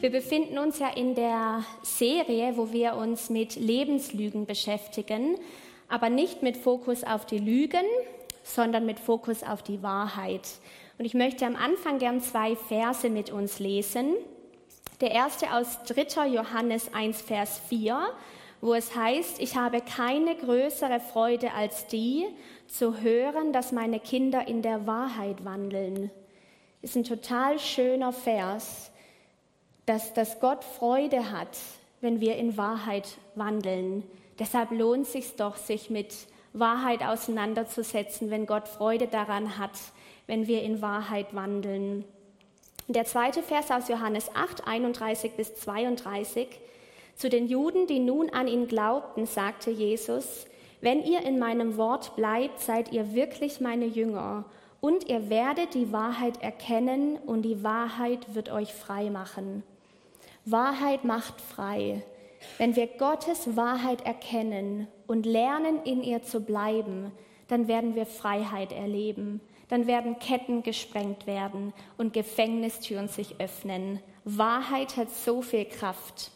Wir befinden uns ja in der Serie, wo wir uns mit Lebenslügen beschäftigen, aber nicht mit Fokus auf die Lügen, sondern mit Fokus auf die Wahrheit. Und ich möchte am Anfang gern zwei Verse mit uns lesen. Der erste aus 3. Johannes 1, Vers 4, wo es heißt, ich habe keine größere Freude als die, zu hören, dass meine Kinder in der Wahrheit wandeln. Ist ein total schöner Vers dass, dass Gott Freude hat, wenn wir in Wahrheit wandeln. Deshalb lohnt es sich doch, sich mit Wahrheit auseinanderzusetzen, wenn Gott Freude daran hat, wenn wir in Wahrheit wandeln. Der zweite Vers aus Johannes 8, 31 bis 32. Zu den Juden, die nun an ihn glaubten, sagte Jesus, wenn ihr in meinem Wort bleibt, seid ihr wirklich meine Jünger und ihr werdet die Wahrheit erkennen und die Wahrheit wird euch frei machen. Wahrheit macht frei. Wenn wir Gottes Wahrheit erkennen und lernen, in ihr zu bleiben, dann werden wir Freiheit erleben. Dann werden Ketten gesprengt werden und Gefängnistüren sich öffnen. Wahrheit hat so viel Kraft.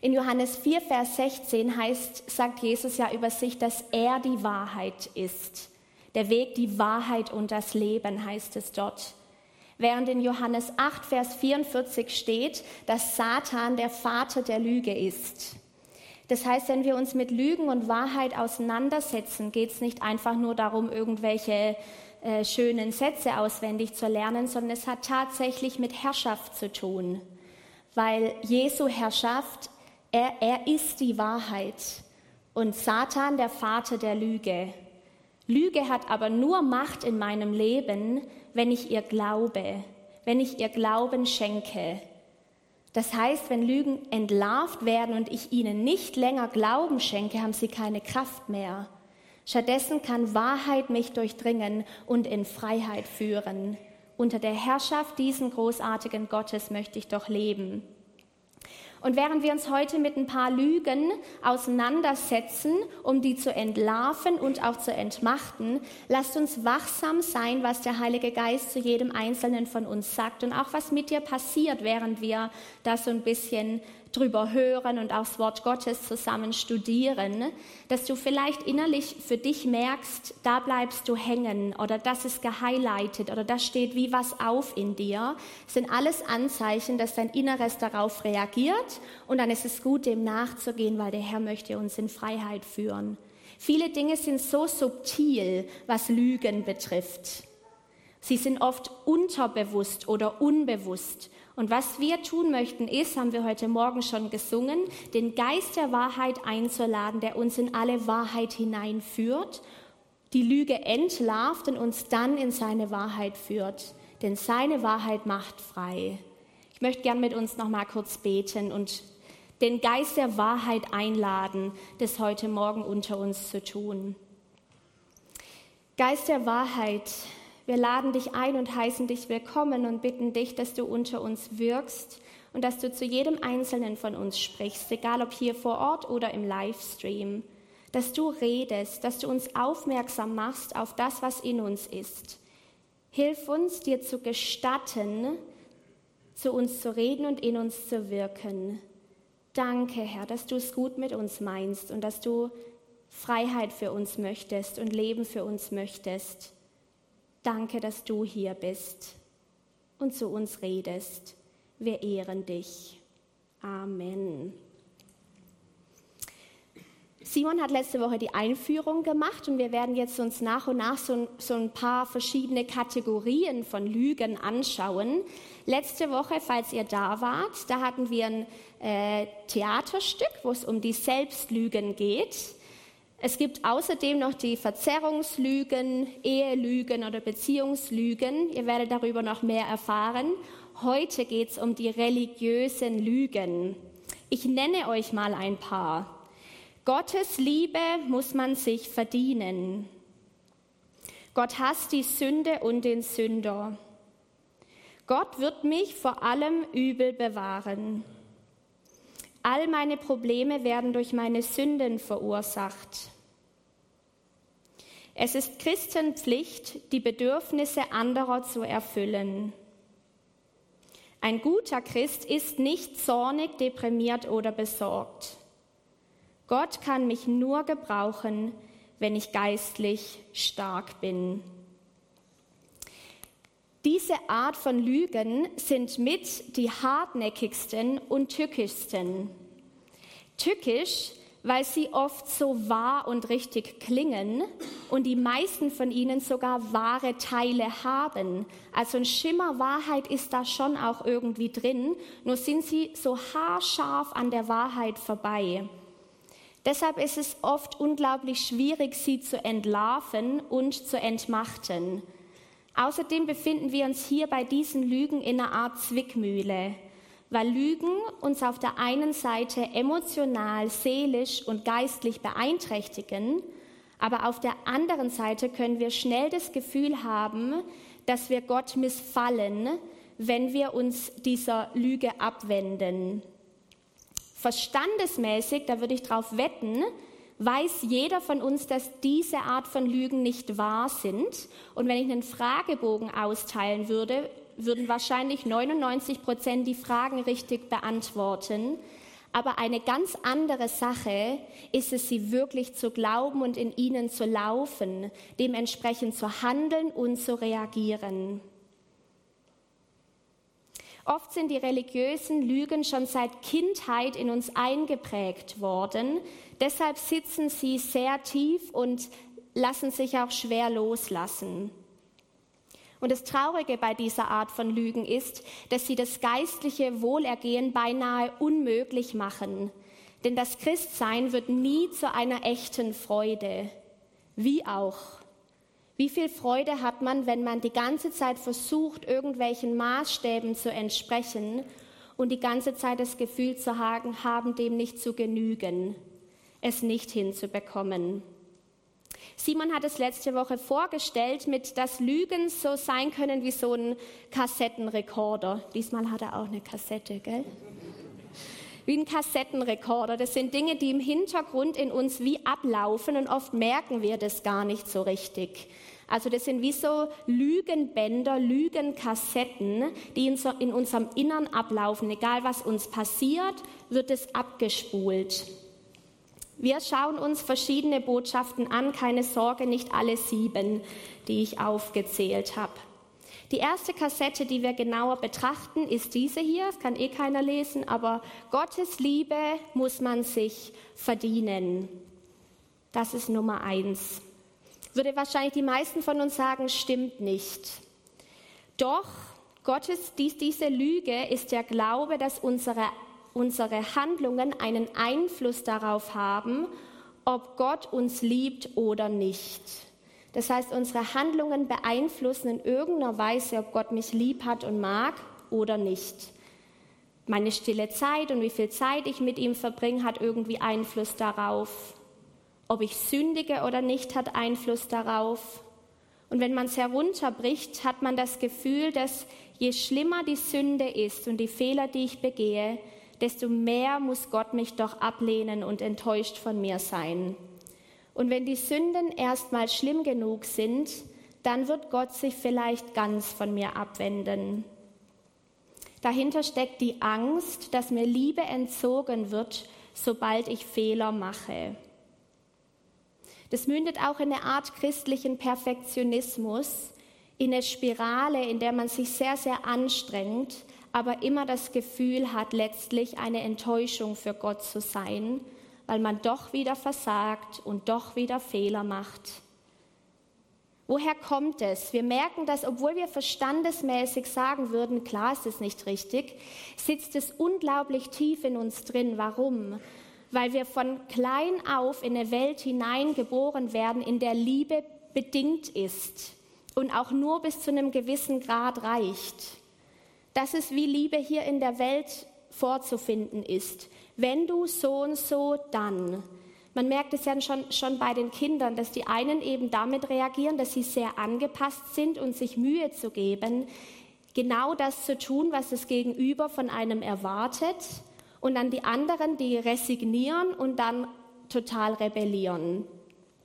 In Johannes 4, Vers 16 heißt, sagt Jesus ja über sich, dass er die Wahrheit ist. Der Weg, die Wahrheit und das Leben heißt es dort während in Johannes 8, Vers 44 steht, dass Satan der Vater der Lüge ist. Das heißt, wenn wir uns mit Lügen und Wahrheit auseinandersetzen, geht es nicht einfach nur darum, irgendwelche äh, schönen Sätze auswendig zu lernen, sondern es hat tatsächlich mit Herrschaft zu tun. Weil Jesu Herrschaft, er, er ist die Wahrheit und Satan der Vater der Lüge. Lüge hat aber nur Macht in meinem Leben, wenn ich ihr glaube, wenn ich ihr Glauben schenke. Das heißt, wenn Lügen entlarvt werden und ich ihnen nicht länger Glauben schenke, haben sie keine Kraft mehr. Stattdessen kann Wahrheit mich durchdringen und in Freiheit führen. Unter der Herrschaft diesen großartigen Gottes möchte ich doch leben. Und während wir uns heute mit ein paar Lügen auseinandersetzen, um die zu entlarven und auch zu entmachten, lasst uns wachsam sein, was der Heilige Geist zu jedem Einzelnen von uns sagt und auch was mit dir passiert, während wir das so ein bisschen drüber hören und auch das Wort Gottes zusammen studieren, dass du vielleicht innerlich für dich merkst, da bleibst du hängen oder das ist gehighlightet oder das steht wie was auf in dir. Sind alles Anzeichen, dass dein Inneres darauf reagiert und dann ist es gut, dem nachzugehen, weil der Herr möchte uns in Freiheit führen. Viele Dinge sind so subtil, was Lügen betrifft. Sie sind oft unterbewusst oder unbewusst. Und was wir tun möchten, ist, haben wir heute Morgen schon gesungen, den Geist der Wahrheit einzuladen, der uns in alle Wahrheit hineinführt, die Lüge entlarvt und uns dann in seine Wahrheit führt. Denn seine Wahrheit macht frei. Ich möchte gern mit uns noch mal kurz beten und den Geist der Wahrheit einladen, das heute Morgen unter uns zu tun. Geist der Wahrheit, wir laden dich ein und heißen dich willkommen und bitten dich, dass du unter uns wirkst und dass du zu jedem Einzelnen von uns sprichst, egal ob hier vor Ort oder im Livestream, dass du redest, dass du uns aufmerksam machst auf das, was in uns ist. Hilf uns, dir zu gestatten, zu uns zu reden und in uns zu wirken. Danke, Herr, dass du es gut mit uns meinst und dass du Freiheit für uns möchtest und Leben für uns möchtest. Danke, dass du hier bist und zu uns redest. Wir ehren dich. Amen. Simon hat letzte Woche die Einführung gemacht und wir werden jetzt uns nach und nach so, so, ein paar verschiedene Kategorien von Lügen anschauen. Letzte Woche, falls ihr da wart, da hatten wir ein äh, Theaterstück, wo es um die Selbstlügen geht. Es gibt außerdem noch die Verzerrungslügen, Ehelügen oder Beziehungslügen. Ihr werdet darüber noch mehr erfahren. Heute geht es um die religiösen Lügen. Ich nenne euch mal ein paar. Gottes Liebe muss man sich verdienen. Gott hasst die Sünde und den Sünder. Gott wird mich vor allem Übel bewahren. All meine Probleme werden durch meine Sünden verursacht. Es ist Christenpflicht, die Bedürfnisse anderer zu erfüllen. Ein guter Christ ist nicht zornig, deprimiert oder besorgt. Gott kann mich nur gebrauchen, wenn ich geistlich stark bin. Diese Art von Lügen sind mit die hartnäckigsten und tückischsten. Tückisch weil sie oft so wahr und richtig klingen und die meisten von ihnen sogar wahre Teile haben. Also ein Schimmer Wahrheit ist da schon auch irgendwie drin, nur sind sie so haarscharf an der Wahrheit vorbei. Deshalb ist es oft unglaublich schwierig, sie zu entlarven und zu entmachten. Außerdem befinden wir uns hier bei diesen Lügen in einer Art Zwickmühle weil Lügen uns auf der einen Seite emotional, seelisch und geistlich beeinträchtigen, aber auf der anderen Seite können wir schnell das Gefühl haben, dass wir Gott missfallen, wenn wir uns dieser Lüge abwenden. Verstandesmäßig, da würde ich darauf wetten, weiß jeder von uns, dass diese Art von Lügen nicht wahr sind. Und wenn ich einen Fragebogen austeilen würde, würden wahrscheinlich 99 Prozent die Fragen richtig beantworten. Aber eine ganz andere Sache ist es, sie wirklich zu glauben und in ihnen zu laufen, dementsprechend zu handeln und zu reagieren. Oft sind die religiösen Lügen schon seit Kindheit in uns eingeprägt worden. Deshalb sitzen sie sehr tief und lassen sich auch schwer loslassen. Und das Traurige bei dieser Art von Lügen ist, dass sie das geistliche Wohlergehen beinahe unmöglich machen. Denn das Christsein wird nie zu einer echten Freude. Wie auch. Wie viel Freude hat man, wenn man die ganze Zeit versucht, irgendwelchen Maßstäben zu entsprechen und die ganze Zeit das Gefühl zu haben, dem nicht zu genügen, es nicht hinzubekommen. Simon hat es letzte Woche vorgestellt, mit dass Lügen so sein können wie so ein Kassettenrekorder. Diesmal hat er auch eine Kassette, gell? Wie ein Kassettenrekorder. Das sind Dinge, die im Hintergrund in uns wie ablaufen und oft merken wir das gar nicht so richtig. Also das sind wie so Lügenbänder, Lügenkassetten, die in, so in unserem Innern ablaufen. Egal was uns passiert, wird es abgespult. Wir schauen uns verschiedene Botschaften an, keine Sorge, nicht alle sieben, die ich aufgezählt habe. Die erste Kassette, die wir genauer betrachten, ist diese hier. Das kann eh keiner lesen, aber Gottes Liebe muss man sich verdienen. Das ist Nummer eins. Würde wahrscheinlich die meisten von uns sagen, stimmt nicht. Doch Gottes, dies, diese Lüge ist der Glaube, dass unsere unsere Handlungen einen Einfluss darauf haben, ob Gott uns liebt oder nicht. Das heißt, unsere Handlungen beeinflussen in irgendeiner Weise, ob Gott mich lieb hat und mag oder nicht. Meine stille Zeit und wie viel Zeit ich mit ihm verbringe, hat irgendwie Einfluss darauf. Ob ich sündige oder nicht, hat Einfluss darauf. Und wenn man es herunterbricht, hat man das Gefühl, dass je schlimmer die Sünde ist und die Fehler, die ich begehe, desto mehr muss Gott mich doch ablehnen und enttäuscht von mir sein. Und wenn die Sünden erstmal schlimm genug sind, dann wird Gott sich vielleicht ganz von mir abwenden. Dahinter steckt die Angst, dass mir Liebe entzogen wird, sobald ich Fehler mache. Das mündet auch in eine Art christlichen Perfektionismus, in eine Spirale, in der man sich sehr, sehr anstrengt, aber immer das Gefühl hat, letztlich eine Enttäuschung für Gott zu sein, weil man doch wieder versagt und doch wieder Fehler macht. Woher kommt es? Wir merken, dass obwohl wir verstandesmäßig sagen würden, klar ist es nicht richtig, sitzt es unglaublich tief in uns drin. Warum? Weil wir von klein auf in eine Welt hineingeboren werden, in der Liebe bedingt ist und auch nur bis zu einem gewissen Grad reicht. Das ist, wie Liebe hier in der Welt vorzufinden ist. Wenn du so und so, dann. Man merkt es ja schon, schon bei den Kindern, dass die einen eben damit reagieren, dass sie sehr angepasst sind und sich Mühe zu geben, genau das zu tun, was das Gegenüber von einem erwartet. Und dann die anderen, die resignieren und dann total rebellieren.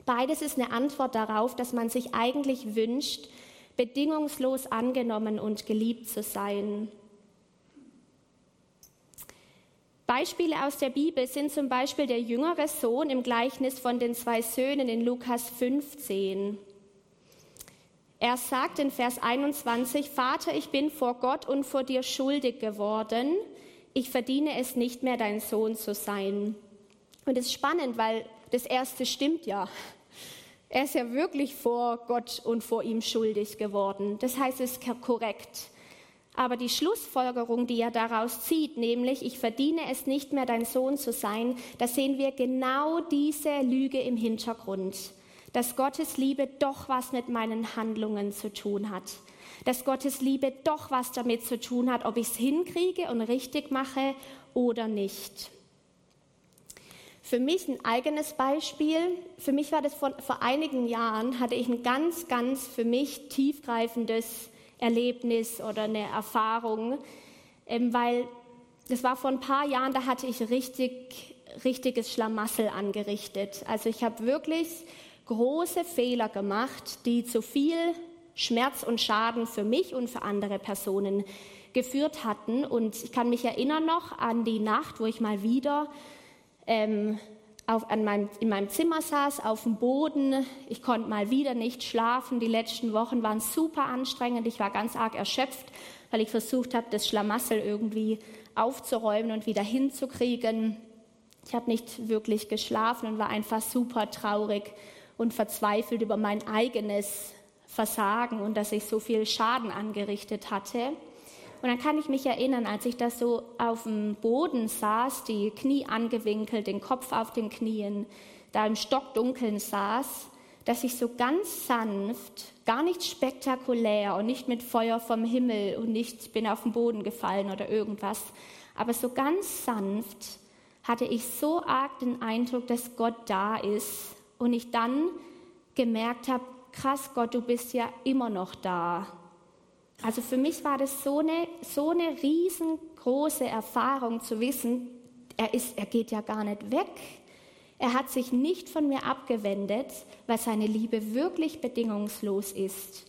Beides ist eine Antwort darauf, dass man sich eigentlich wünscht, bedingungslos angenommen und geliebt zu sein. Beispiele aus der Bibel sind zum Beispiel der jüngere Sohn im Gleichnis von den zwei Söhnen in Lukas 15. Er sagt in Vers 21, Vater, ich bin vor Gott und vor dir schuldig geworden. Ich verdiene es nicht mehr, dein Sohn zu sein. Und es ist spannend, weil das erste stimmt ja. Er ist ja wirklich vor Gott und vor ihm schuldig geworden. Das heißt, es ist korrekt. Aber die Schlussfolgerung, die er daraus zieht, nämlich ich verdiene es nicht mehr, dein Sohn zu sein, da sehen wir genau diese Lüge im Hintergrund. Dass Gottes Liebe doch was mit meinen Handlungen zu tun hat. Dass Gottes Liebe doch was damit zu tun hat, ob ich es hinkriege und richtig mache oder nicht. Für mich ein eigenes Beispiel. Für mich war das vor, vor einigen Jahren, hatte ich ein ganz, ganz für mich tiefgreifendes Erlebnis oder eine Erfahrung, ähm, weil das war vor ein paar Jahren, da hatte ich richtig, richtiges Schlamassel angerichtet. Also ich habe wirklich große Fehler gemacht, die zu viel Schmerz und Schaden für mich und für andere Personen geführt hatten. Und ich kann mich erinnern noch an die Nacht, wo ich mal wieder ähm, auf, an meinem, in meinem Zimmer saß, auf dem Boden. Ich konnte mal wieder nicht schlafen. Die letzten Wochen waren super anstrengend. Ich war ganz arg erschöpft, weil ich versucht habe, das Schlamassel irgendwie aufzuräumen und wieder hinzukriegen. Ich habe nicht wirklich geschlafen und war einfach super traurig und verzweifelt über mein eigenes Versagen und dass ich so viel Schaden angerichtet hatte. Und dann kann ich mich erinnern, als ich da so auf dem Boden saß, die Knie angewinkelt, den Kopf auf den Knien, da im Stockdunkeln saß, dass ich so ganz sanft, gar nicht spektakulär und nicht mit Feuer vom Himmel und nicht bin auf den Boden gefallen oder irgendwas, aber so ganz sanft hatte ich so arg den Eindruck, dass Gott da ist und ich dann gemerkt habe, krass Gott, du bist ja immer noch da. Also für mich war das so eine, so eine riesengroße Erfahrung zu wissen, er, ist, er geht ja gar nicht weg. Er hat sich nicht von mir abgewendet, weil seine Liebe wirklich bedingungslos ist.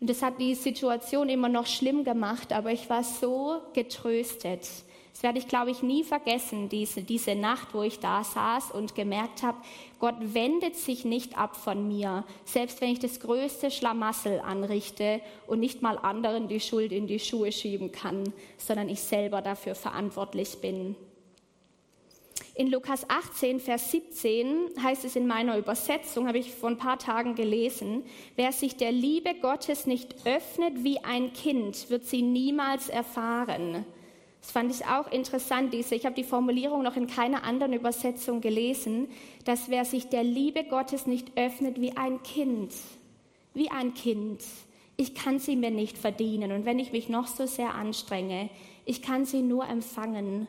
Und das hat die Situation immer noch schlimm gemacht, aber ich war so getröstet. Das werde ich, glaube ich, nie vergessen, diese, diese Nacht, wo ich da saß und gemerkt habe, Gott wendet sich nicht ab von mir, selbst wenn ich das größte Schlamassel anrichte und nicht mal anderen die Schuld in die Schuhe schieben kann, sondern ich selber dafür verantwortlich bin. In Lukas 18, Vers 17 heißt es in meiner Übersetzung, habe ich vor ein paar Tagen gelesen, wer sich der Liebe Gottes nicht öffnet wie ein Kind, wird sie niemals erfahren. Das fand ich auch interessant, diese, ich habe die Formulierung noch in keiner anderen Übersetzung gelesen, dass wer sich der Liebe Gottes nicht öffnet wie ein Kind, wie ein Kind, ich kann sie mir nicht verdienen und wenn ich mich noch so sehr anstrenge, ich kann sie nur empfangen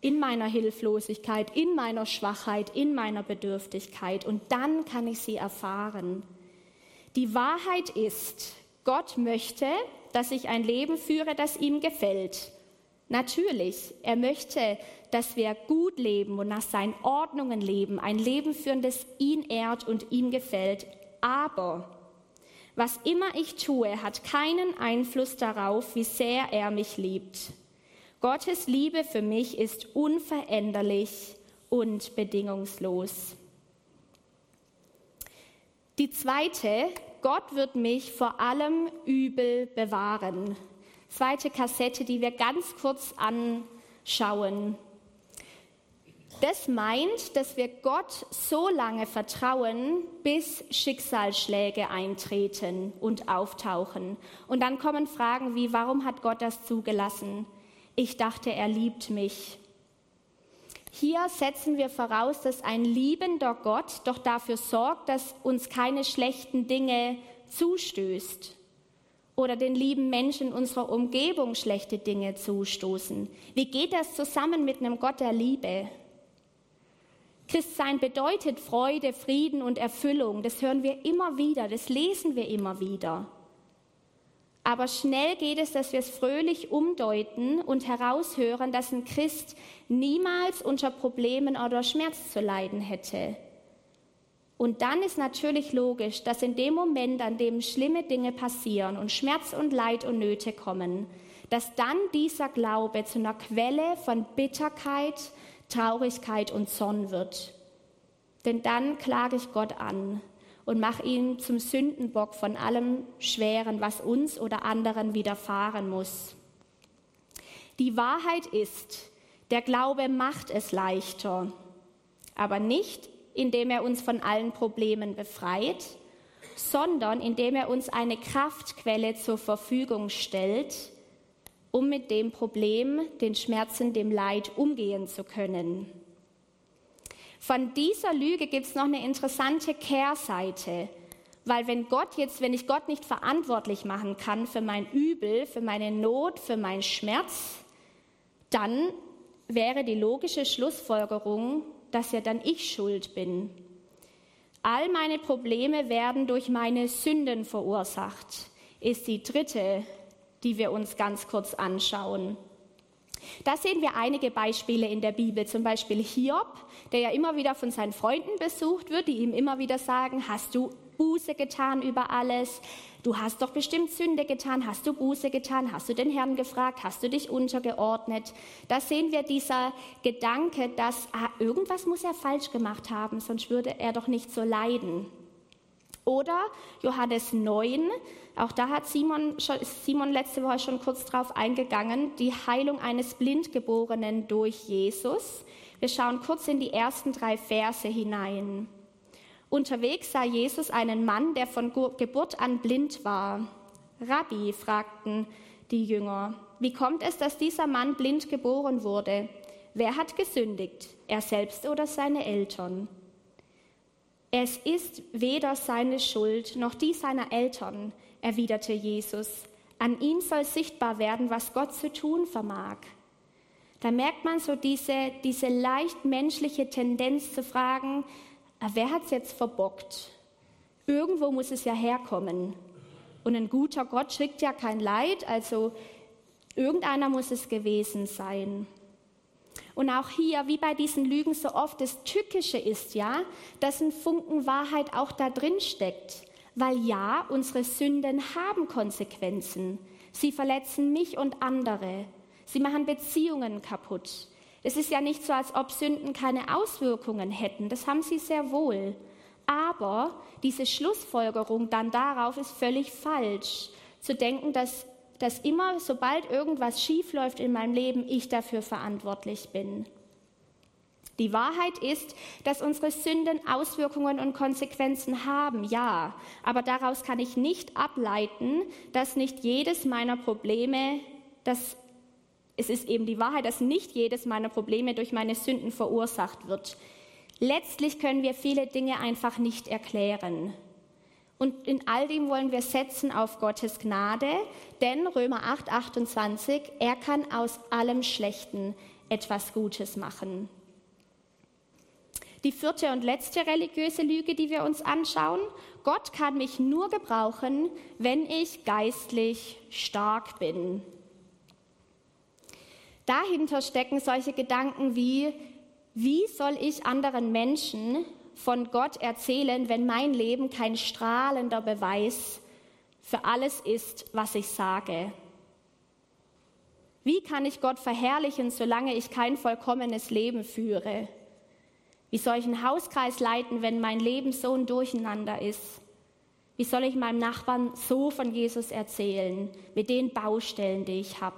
in meiner Hilflosigkeit, in meiner Schwachheit, in meiner Bedürftigkeit und dann kann ich sie erfahren. Die Wahrheit ist, Gott möchte, dass ich ein Leben führe, das ihm gefällt. Natürlich, er möchte, dass wir gut leben und nach seinen Ordnungen leben, ein Leben führen, das ihn ehrt und ihm gefällt. Aber was immer ich tue, hat keinen Einfluss darauf, wie sehr er mich liebt. Gottes Liebe für mich ist unveränderlich und bedingungslos. Die zweite, Gott wird mich vor allem Übel bewahren zweite Kassette, die wir ganz kurz anschauen. Das meint, dass wir Gott so lange vertrauen, bis Schicksalsschläge eintreten und auftauchen. Und dann kommen Fragen wie, warum hat Gott das zugelassen? Ich dachte, er liebt mich. Hier setzen wir voraus, dass ein liebender Gott doch dafür sorgt, dass uns keine schlechten Dinge zustößt oder den lieben Menschen unserer Umgebung schlechte Dinge zustoßen? Wie geht das zusammen mit einem Gott der Liebe? Christsein bedeutet Freude, Frieden und Erfüllung. Das hören wir immer wieder, das lesen wir immer wieder. Aber schnell geht es, dass wir es fröhlich umdeuten und heraushören, dass ein Christ niemals unter Problemen oder Schmerz zu leiden hätte. Und dann ist natürlich logisch, dass in dem Moment, an dem schlimme Dinge passieren und Schmerz und Leid und Nöte kommen, dass dann dieser Glaube zu einer Quelle von Bitterkeit, Traurigkeit und Zorn wird. Denn dann klage ich Gott an und mache ihn zum Sündenbock von allem Schweren, was uns oder anderen widerfahren muss. Die Wahrheit ist, der Glaube macht es leichter, aber nicht, indem er uns von allen Problemen befreit, sondern indem er uns eine Kraftquelle zur Verfügung stellt, um mit dem Problem, den Schmerzen, dem Leid umgehen zu können. Von dieser Lüge gibt es noch eine interessante Kehrseite, weil wenn Gott jetzt, wenn ich Gott nicht verantwortlich machen kann für mein Übel, für meine Not, für meinen Schmerz, dann wäre die logische Schlussfolgerung, dass ja dann ich schuld bin. All meine Probleme werden durch meine Sünden verursacht, ist die dritte, die wir uns ganz kurz anschauen. Da sehen wir einige Beispiele in der Bibel, zum Beispiel Hiob, der ja immer wieder von seinen Freunden besucht wird, die ihm immer wieder sagen, hast du Buße getan über alles? Du hast doch bestimmt Sünde getan, hast du Buße getan, hast du den Herrn gefragt, hast du dich untergeordnet? Da sehen wir dieser Gedanke, dass ah, irgendwas muss er falsch gemacht haben, sonst würde er doch nicht so leiden. Oder Johannes 9, auch da hat Simon, Simon letzte Woche schon kurz drauf eingegangen, die Heilung eines Blindgeborenen durch Jesus. Wir schauen kurz in die ersten drei Verse hinein. Unterwegs sah Jesus einen Mann, der von Geburt an blind war. Rabbi, fragten die Jünger, wie kommt es, dass dieser Mann blind geboren wurde? Wer hat gesündigt, er selbst oder seine Eltern? Es ist weder seine Schuld noch die seiner Eltern, erwiderte Jesus. An ihm soll sichtbar werden, was Gott zu tun vermag. Da merkt man so diese, diese leicht menschliche Tendenz zu fragen, Ah, wer es jetzt verbockt? Irgendwo muss es ja herkommen. Und ein guter Gott schickt ja kein Leid, also irgendeiner muss es gewesen sein. Und auch hier, wie bei diesen Lügen so oft, das Tückische ist ja, dass ein Funken Wahrheit auch da drin steckt. Weil ja, unsere Sünden haben Konsequenzen. Sie verletzen mich und andere. Sie machen Beziehungen kaputt. Es ist ja nicht so, als ob Sünden keine Auswirkungen hätten. Das haben sie sehr wohl. Aber diese Schlussfolgerung dann darauf ist völlig falsch. Zu denken, dass, dass immer, sobald irgendwas schiefläuft in meinem Leben, ich dafür verantwortlich bin. Die Wahrheit ist, dass unsere Sünden Auswirkungen und Konsequenzen haben, ja, aber daraus kann ich nicht ableiten, dass nicht jedes meiner Probleme das es ist eben die Wahrheit, dass nicht jedes meiner Probleme durch meine Sünden verursacht wird. Letztlich können wir viele Dinge einfach nicht erklären. Und in all dem wollen wir setzen auf Gottes Gnade, denn Römer 8, 28, er kann aus allem Schlechten etwas Gutes machen. Die vierte und letzte religiöse Lüge, die wir uns anschauen, Gott kann mich nur gebrauchen, wenn ich geistlich stark bin. Dahinter stecken solche Gedanken wie, wie soll ich anderen Menschen von Gott erzählen, wenn mein Leben kein strahlender Beweis für alles ist, was ich sage? Wie kann ich Gott verherrlichen, solange ich kein vollkommenes Leben führe? Wie soll ich einen Hauskreis leiten, wenn mein Leben so ein Durcheinander ist? Wie soll ich meinem Nachbarn so von Jesus erzählen, mit den Baustellen, die ich habe?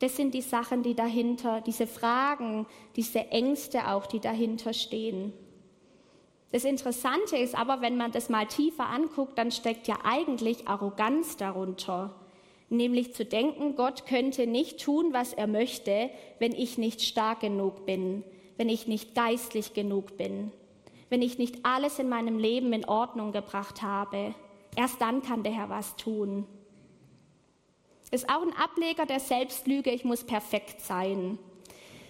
Das sind die Sachen, die dahinter, diese Fragen, diese Ängste auch, die dahinter stehen. Das Interessante ist aber, wenn man das mal tiefer anguckt, dann steckt ja eigentlich Arroganz darunter. Nämlich zu denken, Gott könnte nicht tun, was er möchte, wenn ich nicht stark genug bin, wenn ich nicht geistlich genug bin, wenn ich nicht alles in meinem Leben in Ordnung gebracht habe. Erst dann kann der Herr was tun. Ist auch ein Ableger der Selbstlüge, ich muss perfekt sein.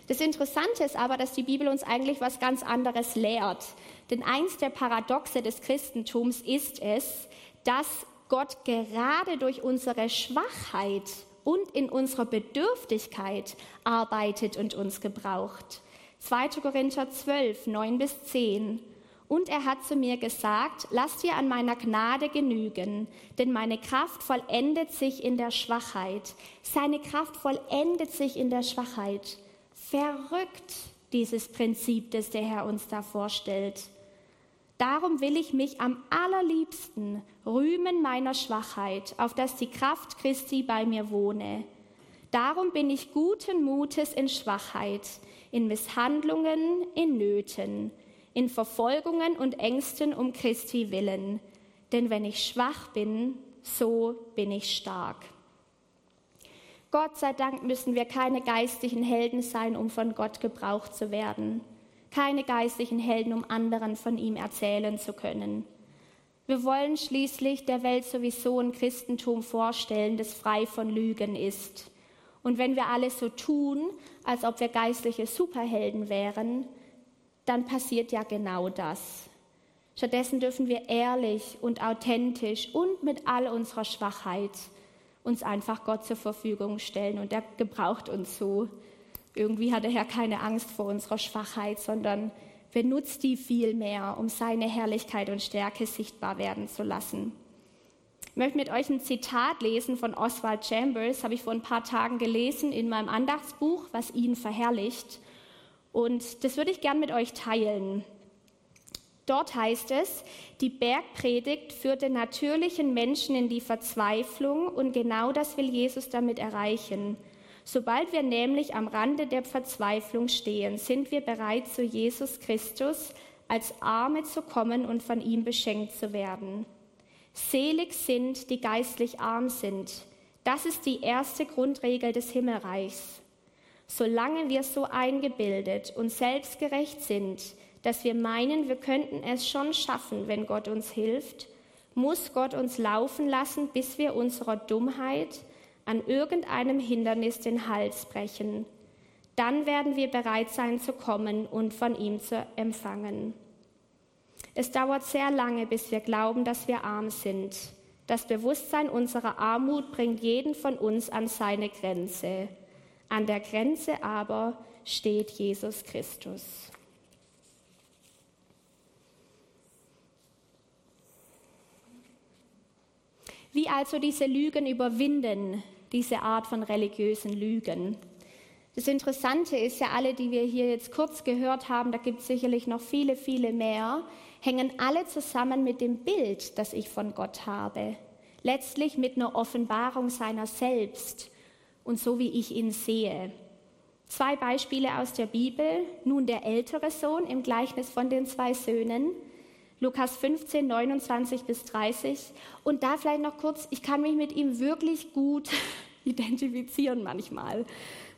Das Interessante ist aber, dass die Bibel uns eigentlich was ganz anderes lehrt. Denn eins der Paradoxe des Christentums ist es, dass Gott gerade durch unsere Schwachheit und in unserer Bedürftigkeit arbeitet und uns gebraucht. 2. Korinther 12, 9 bis 10. Und er hat zu mir gesagt, lass dir an meiner Gnade genügen, denn meine Kraft vollendet sich in der Schwachheit. Seine Kraft vollendet sich in der Schwachheit. Verrückt dieses Prinzip, das der Herr uns da vorstellt. Darum will ich mich am allerliebsten rühmen meiner Schwachheit, auf dass die Kraft Christi bei mir wohne. Darum bin ich guten Mutes in Schwachheit, in Misshandlungen, in Nöten, in Verfolgungen und Ängsten um Christi willen. Denn wenn ich schwach bin, so bin ich stark. Gott sei Dank müssen wir keine geistlichen Helden sein, um von Gott gebraucht zu werden. Keine geistlichen Helden, um anderen von ihm erzählen zu können. Wir wollen schließlich der Welt sowieso ein Christentum vorstellen, das frei von Lügen ist. Und wenn wir alles so tun, als ob wir geistliche Superhelden wären, dann passiert ja genau das. Stattdessen dürfen wir ehrlich und authentisch und mit all unserer Schwachheit uns einfach Gott zur Verfügung stellen. Und er gebraucht uns so. Irgendwie hat der Herr keine Angst vor unserer Schwachheit, sondern benutzt die viel mehr, um seine Herrlichkeit und Stärke sichtbar werden zu lassen. Ich möchte mit euch ein Zitat lesen von Oswald Chambers, habe ich vor ein paar Tagen gelesen in meinem Andachtsbuch, was ihn verherrlicht. Und das würde ich gern mit euch teilen. Dort heißt es, die Bergpredigt führt den natürlichen Menschen in die Verzweiflung und genau das will Jesus damit erreichen. Sobald wir nämlich am Rande der Verzweiflung stehen, sind wir bereit, zu Jesus Christus als Arme zu kommen und von ihm beschenkt zu werden. Selig sind, die geistlich arm sind. Das ist die erste Grundregel des Himmelreichs. Solange wir so eingebildet und selbstgerecht sind, dass wir meinen, wir könnten es schon schaffen, wenn Gott uns hilft, muss Gott uns laufen lassen, bis wir unserer Dummheit an irgendeinem Hindernis den Hals brechen. Dann werden wir bereit sein zu kommen und von ihm zu empfangen. Es dauert sehr lange, bis wir glauben, dass wir arm sind. Das Bewusstsein unserer Armut bringt jeden von uns an seine Grenze. An der Grenze aber steht Jesus Christus. Wie also diese Lügen überwinden, diese Art von religiösen Lügen. Das Interessante ist ja, alle, die wir hier jetzt kurz gehört haben, da gibt es sicherlich noch viele, viele mehr, hängen alle zusammen mit dem Bild, das ich von Gott habe. Letztlich mit einer Offenbarung seiner selbst und so wie ich ihn sehe. Zwei Beispiele aus der Bibel. Nun der ältere Sohn im Gleichnis von den zwei Söhnen. Lukas 15, 29 bis 30. Und da vielleicht noch kurz, ich kann mich mit ihm wirklich gut identifizieren manchmal.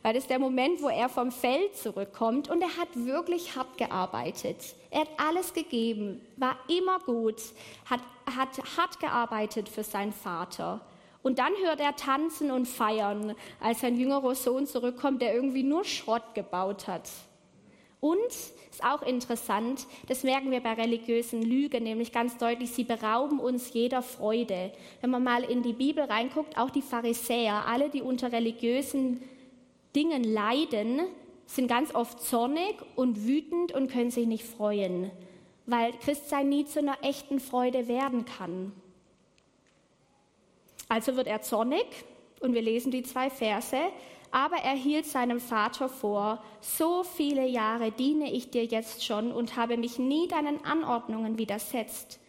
Weil das ist der Moment, wo er vom Feld zurückkommt und er hat wirklich hart gearbeitet. Er hat alles gegeben, war immer gut, hat, hat hart gearbeitet für seinen Vater. Und dann hört er tanzen und feiern, als sein jüngerer Sohn zurückkommt, der irgendwie nur Schrott gebaut hat. Und ist auch interessant, das merken wir bei religiösen Lügen, nämlich ganz deutlich, sie berauben uns jeder Freude. Wenn man mal in die Bibel reinguckt, auch die Pharisäer, alle, die unter religiösen Dingen leiden, sind ganz oft zornig und wütend und können sich nicht freuen, weil Christsein nie zu einer echten Freude werden kann. Also wird er zornig und wir lesen die zwei Verse. Aber er hielt seinem Vater vor, so viele Jahre diene ich dir jetzt schon und habe mich nie deinen Anordnungen widersetzt.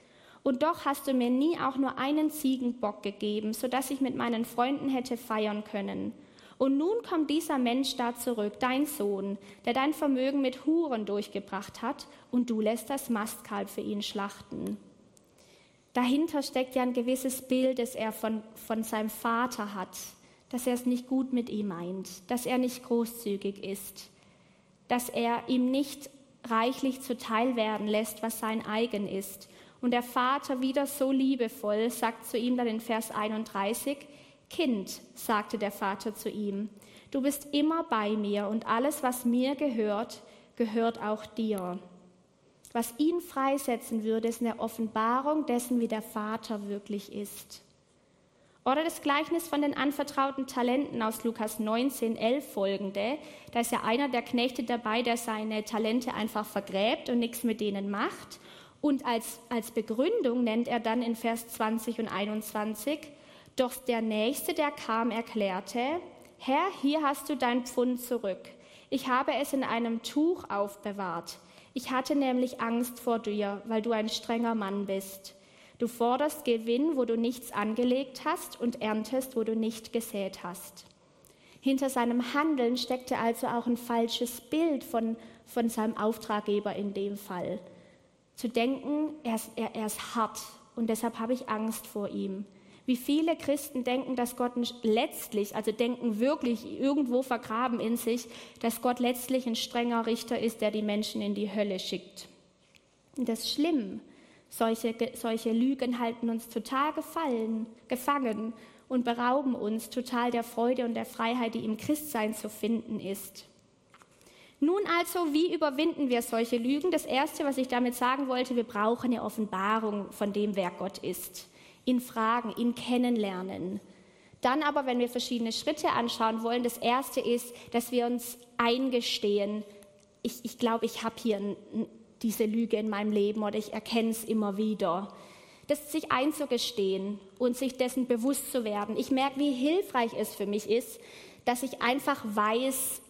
Und doch hast du mir nie auch nur einen Ziegenbock gegeben, so dass ich mit meinen Freunden hätte feiern können. Und nun kommt dieser Mensch da zurück, dein Sohn, der dein Vermögen mit Huren durchgebracht hat, und du lässt das Mastkalb für ihn schlachten. Dahinter steckt ja ein gewisses Bild, das er von, von seinem Vater hat, dass er es nicht gut mit ihm meint, dass er nicht großzügig ist, dass er ihm nicht reichlich zuteil werden lässt, was sein eigen ist. Und der Vater wieder so liebevoll sagt zu ihm dann in Vers 31, Kind, sagte der Vater zu ihm, du bist immer bei mir und alles, was mir gehört, gehört auch dir. Was ihn freisetzen würde, ist eine Offenbarung dessen, wie der Vater wirklich ist. Oder das Gleichnis von den anvertrauten Talenten aus Lukas 19, 11 folgende. Da ist ja einer der Knechte dabei, der seine Talente einfach vergräbt und nichts mit denen macht. Und als, als Begründung nennt er dann in Vers 20 und 21, doch der Nächste, der kam, erklärte, Herr, hier hast du dein Pfund zurück. Ich habe es in einem Tuch aufbewahrt. Ich hatte nämlich Angst vor dir, weil du ein strenger Mann bist. Du forderst Gewinn, wo du nichts angelegt hast und erntest, wo du nicht gesät hast. Hinter seinem Handeln steckte also auch ein falsches Bild von, von seinem Auftraggeber in dem Fall zu denken, er ist, er, er ist hart und deshalb habe ich Angst vor ihm. Wie viele Christen denken, dass Gott letztlich, also denken wirklich irgendwo vergraben in sich, dass Gott letztlich ein strenger Richter ist, der die Menschen in die Hölle schickt. Und das ist schlimm. Solche, solche Lügen halten uns total gefallen, gefangen und berauben uns total der Freude und der Freiheit, die im Christsein zu finden ist. Nun also, wie überwinden wir solche Lügen? Das Erste, was ich damit sagen wollte, wir brauchen eine Offenbarung von dem, wer Gott ist. Ihn fragen, ihn kennenlernen. Dann aber, wenn wir verschiedene Schritte anschauen wollen, das Erste ist, dass wir uns eingestehen, ich, ich glaube, ich habe hier diese Lüge in meinem Leben oder ich erkenne es immer wieder. Das sich einzugestehen und sich dessen bewusst zu werden. Ich merke, wie hilfreich es für mich ist, dass ich einfach weiß,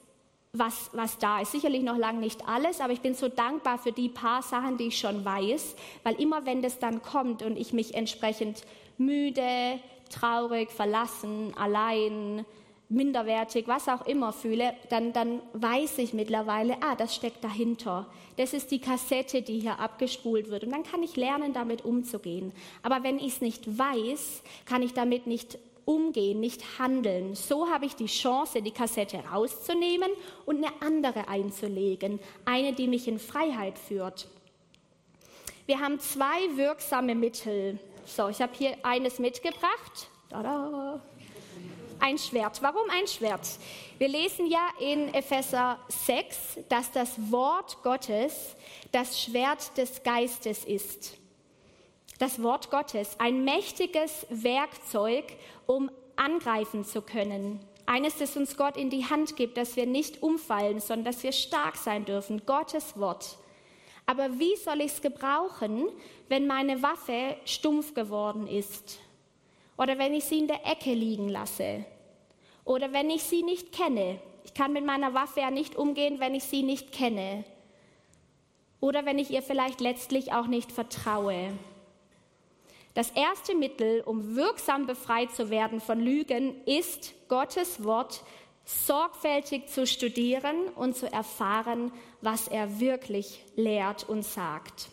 was, was da ist. Sicherlich noch lange nicht alles, aber ich bin so dankbar für die paar Sachen, die ich schon weiß, weil immer wenn das dann kommt und ich mich entsprechend müde, traurig, verlassen, allein, minderwertig, was auch immer fühle, dann, dann weiß ich mittlerweile, ah, das steckt dahinter. Das ist die Kassette, die hier abgespult wird. Und dann kann ich lernen, damit umzugehen. Aber wenn ich es nicht weiß, kann ich damit nicht umgehen, nicht handeln. So habe ich die Chance, die Kassette rauszunehmen und eine andere einzulegen, eine, die mich in Freiheit führt. Wir haben zwei wirksame Mittel. So, ich habe hier eines mitgebracht. Tada. Ein Schwert. Warum ein Schwert? Wir lesen ja in Epheser 6, dass das Wort Gottes das Schwert des Geistes ist das Wort Gottes, ein mächtiges Werkzeug, um angreifen zu können. Eines, das uns Gott in die Hand gibt, dass wir nicht umfallen, sondern dass wir stark sein dürfen. Gottes Wort. Aber wie soll ich es gebrauchen, wenn meine Waffe stumpf geworden ist? Oder wenn ich sie in der Ecke liegen lasse? Oder wenn ich sie nicht kenne? Ich kann mit meiner Waffe ja nicht umgehen, wenn ich sie nicht kenne. Oder wenn ich ihr vielleicht letztlich auch nicht vertraue. Das erste Mittel, um wirksam befreit zu werden von Lügen, ist Gottes Wort sorgfältig zu studieren und zu erfahren, was er wirklich lehrt und sagt.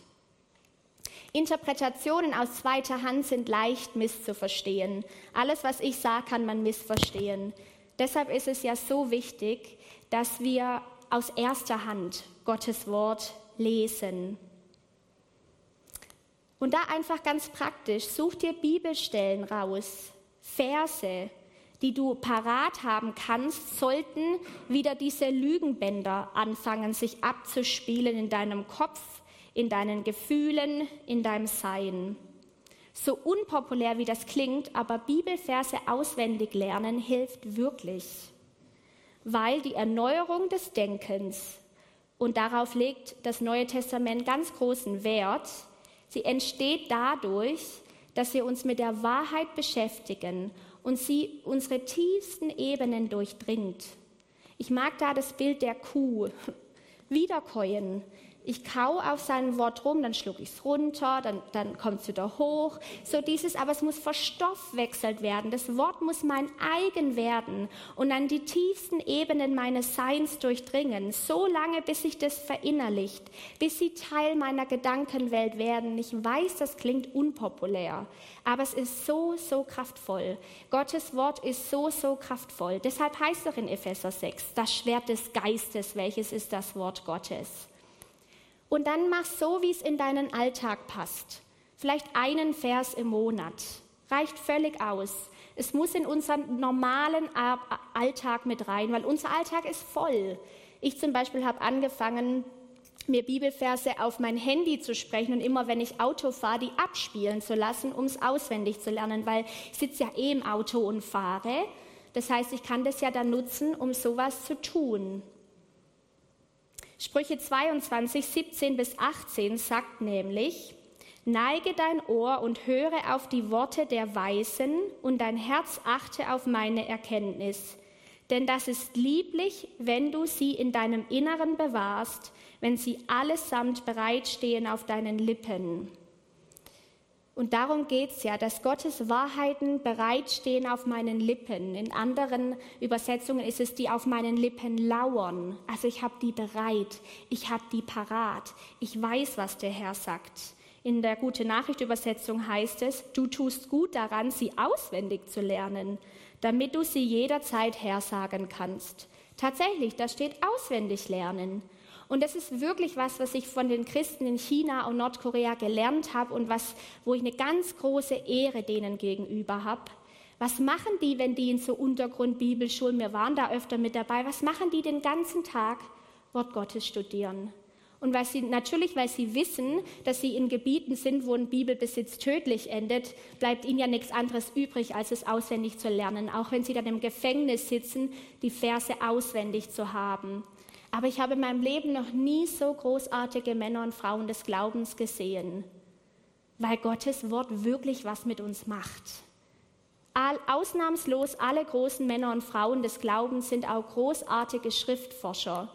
Interpretationen aus zweiter Hand sind leicht misszuverstehen. Alles, was ich sage, kann man missverstehen. Deshalb ist es ja so wichtig, dass wir aus erster Hand Gottes Wort lesen. Und da einfach ganz praktisch, such dir Bibelstellen raus, Verse, die du parat haben kannst, sollten wieder diese Lügenbänder anfangen, sich abzuspielen in deinem Kopf, in deinen Gefühlen, in deinem Sein. So unpopulär wie das klingt, aber Bibelverse auswendig lernen hilft wirklich, weil die Erneuerung des Denkens, und darauf legt das Neue Testament ganz großen Wert, Sie entsteht dadurch, dass wir uns mit der Wahrheit beschäftigen und sie unsere tiefsten Ebenen durchdringt. Ich mag da das Bild der Kuh. Wiederkäuen. Ich kau auf sein Wort rum, dann schluck ich es runter, dann, dann kommt es wieder hoch. So dieses, aber es muss verstoffwechselt werden. Das Wort muss mein eigen werden und an die tiefsten Ebenen meines Seins durchdringen. So lange, bis sich das verinnerlicht, bis sie Teil meiner Gedankenwelt werden. Ich weiß, das klingt unpopulär, aber es ist so, so kraftvoll. Gottes Wort ist so, so kraftvoll. Deshalb heißt es in Epheser 6, das Schwert des Geistes, welches ist das Wort Gottes. Und dann mach so, wie es in deinen Alltag passt. Vielleicht einen Vers im Monat. Reicht völlig aus. Es muss in unseren normalen Alltag mit rein, weil unser Alltag ist voll. Ich zum Beispiel habe angefangen, mir Bibelverse auf mein Handy zu sprechen und immer, wenn ich Auto fahre, die abspielen zu lassen, um es auswendig zu lernen, weil ich sitze ja eh im Auto und fahre. Das heißt, ich kann das ja dann nutzen, um sowas zu tun. Sprüche 22, 17 bis 18 sagt nämlich, Neige dein Ohr und höre auf die Worte der Weisen und dein Herz achte auf meine Erkenntnis. Denn das ist lieblich, wenn du sie in deinem Inneren bewahrst, wenn sie allesamt bereitstehen auf deinen Lippen. Und darum geht es ja, dass Gottes Wahrheiten bereitstehen auf meinen Lippen. In anderen Übersetzungen ist es, die auf meinen Lippen lauern. Also ich habe die bereit, ich habe die parat, ich weiß, was der Herr sagt. In der Gute Nachricht Übersetzung heißt es, du tust gut daran, sie auswendig zu lernen, damit du sie jederzeit hersagen kannst. Tatsächlich, da steht auswendig lernen. Und das ist wirklich was, was ich von den Christen in China und Nordkorea gelernt habe und was, wo ich eine ganz große Ehre denen gegenüber habe. Was machen die, wenn die in so Untergrundbibelschulen, wir waren da öfter mit dabei, was machen die den ganzen Tag? Wort Gottes studieren. Und weil sie, natürlich, weil sie wissen, dass sie in Gebieten sind, wo ein Bibelbesitz tödlich endet, bleibt ihnen ja nichts anderes übrig, als es auswendig zu lernen. Auch wenn sie dann im Gefängnis sitzen, die Verse auswendig zu haben. Aber ich habe in meinem Leben noch nie so großartige Männer und Frauen des Glaubens gesehen, weil Gottes Wort wirklich was mit uns macht. Ausnahmslos alle großen Männer und Frauen des Glaubens sind auch großartige Schriftforscher,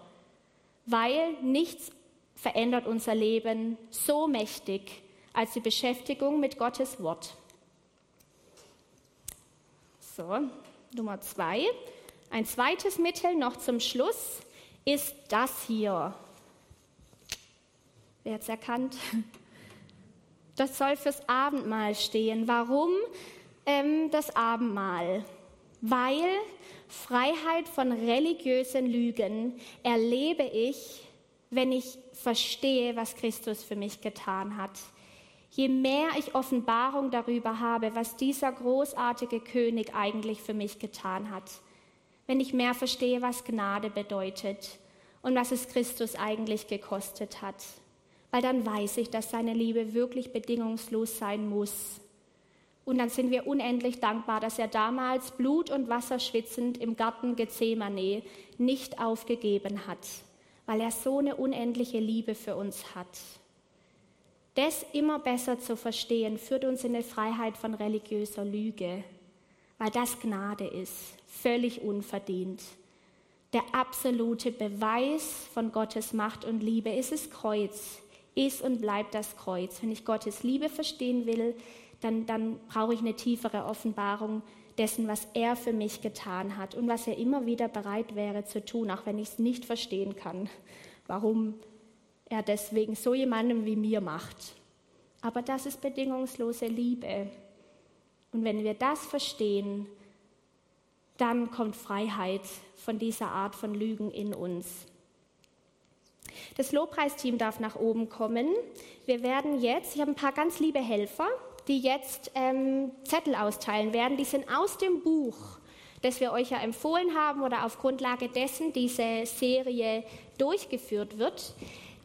weil nichts verändert unser Leben so mächtig als die Beschäftigung mit Gottes Wort. So, Nummer zwei. Ein zweites Mittel noch zum Schluss ist das hier. Wer hat es erkannt? Das soll fürs Abendmahl stehen. Warum ähm, das Abendmahl? Weil Freiheit von religiösen Lügen erlebe ich, wenn ich verstehe, was Christus für mich getan hat. Je mehr ich Offenbarung darüber habe, was dieser großartige König eigentlich für mich getan hat, wenn ich mehr verstehe, was Gnade bedeutet und was es Christus eigentlich gekostet hat. Weil dann weiß ich, dass seine Liebe wirklich bedingungslos sein muss. Und dann sind wir unendlich dankbar, dass er damals Blut und Wasser schwitzend im Garten Gethsemane nicht aufgegeben hat, weil er so eine unendliche Liebe für uns hat. Das immer besser zu verstehen, führt uns in eine Freiheit von religiöser Lüge, weil das Gnade ist völlig unverdient. Der absolute Beweis von Gottes Macht und Liebe ist das Kreuz, ist und bleibt das Kreuz. Wenn ich Gottes Liebe verstehen will, dann, dann brauche ich eine tiefere Offenbarung dessen, was er für mich getan hat und was er immer wieder bereit wäre zu tun, auch wenn ich es nicht verstehen kann, warum er deswegen so jemandem wie mir macht. Aber das ist bedingungslose Liebe. Und wenn wir das verstehen, dann kommt Freiheit von dieser Art von Lügen in uns. Das Lobpreisteam darf nach oben kommen. Wir werden jetzt, ich habe ein paar ganz liebe Helfer, die jetzt ähm, Zettel austeilen werden. Die sind aus dem Buch, das wir euch ja empfohlen haben oder auf Grundlage dessen diese Serie durchgeführt wird.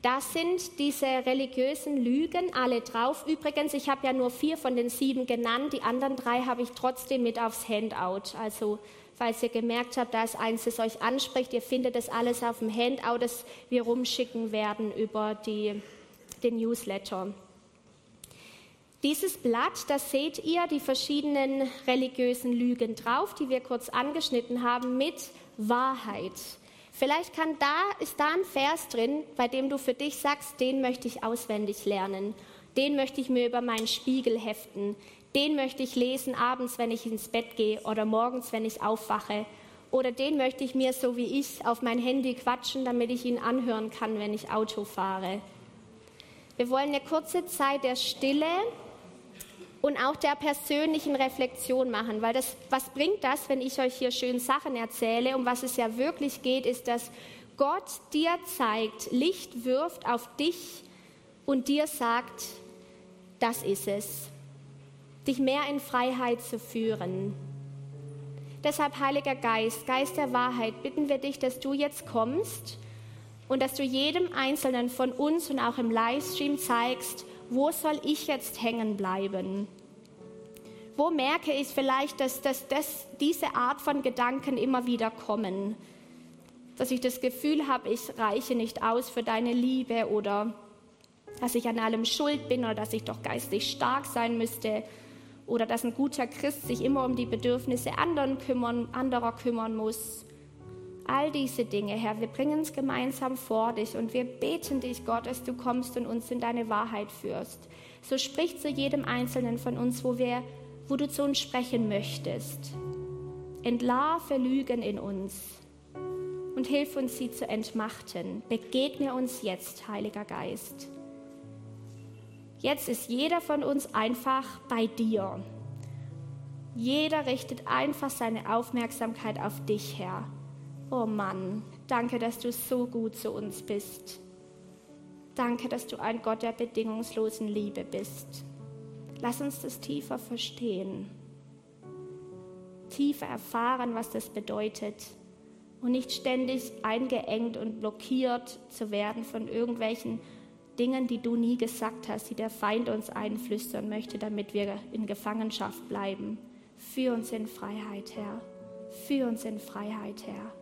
Da sind diese religiösen Lügen alle drauf. Übrigens, ich habe ja nur vier von den sieben genannt. Die anderen drei habe ich trotzdem mit aufs Handout. Also falls ihr gemerkt habt, da ist eins, das euch anspricht. Ihr findet das alles auf dem Handout, das wir rumschicken werden über die, den Newsletter. Dieses Blatt, da seht ihr die verschiedenen religiösen Lügen drauf, die wir kurz angeschnitten haben, mit Wahrheit. Vielleicht kann da, ist da ein Vers drin, bei dem du für dich sagst, den möchte ich auswendig lernen, den möchte ich mir über meinen Spiegel heften, den möchte ich lesen abends, wenn ich ins Bett gehe oder morgens, wenn ich aufwache. Oder den möchte ich mir, so wie ich, auf mein Handy quatschen, damit ich ihn anhören kann, wenn ich Auto fahre. Wir wollen eine kurze Zeit der Stille und auch der persönlichen Reflexion machen, weil das, was bringt das, wenn ich euch hier schön Sachen erzähle? Um was es ja wirklich geht, ist, dass Gott dir zeigt, Licht wirft auf dich und dir sagt, das ist es dich mehr in Freiheit zu führen. Deshalb, Heiliger Geist, Geist der Wahrheit, bitten wir dich, dass du jetzt kommst und dass du jedem Einzelnen von uns und auch im Livestream zeigst, wo soll ich jetzt hängen bleiben? Wo merke ich vielleicht, dass, dass, dass diese Art von Gedanken immer wieder kommen? dass ich das Gefühl habe, ich reiche nicht aus für deine Liebe oder dass ich an allem schuld bin oder dass ich doch geistig stark sein müsste oder dass ein guter Christ sich immer um die Bedürfnisse anderen kümmern, anderer kümmern muss. All diese Dinge, Herr, wir bringen es gemeinsam vor dich und wir beten dich, Gott, dass du kommst und uns in deine Wahrheit führst. So sprich zu jedem Einzelnen von uns, wo, wir, wo du zu uns sprechen möchtest. Entlarve Lügen in uns und hilf uns, sie zu entmachten. Begegne uns jetzt, Heiliger Geist. Jetzt ist jeder von uns einfach bei dir. Jeder richtet einfach seine Aufmerksamkeit auf dich, Herr. Oh Mann, danke, dass du so gut zu uns bist. Danke, dass du ein Gott der bedingungslosen Liebe bist. Lass uns das tiefer verstehen, tiefer erfahren, was das bedeutet und nicht ständig eingeengt und blockiert zu werden von irgendwelchen Dingen, die du nie gesagt hast, die der Feind uns einflüstern möchte, damit wir in Gefangenschaft bleiben. Führ uns in Freiheit, Herr. Führ uns in Freiheit, Herr.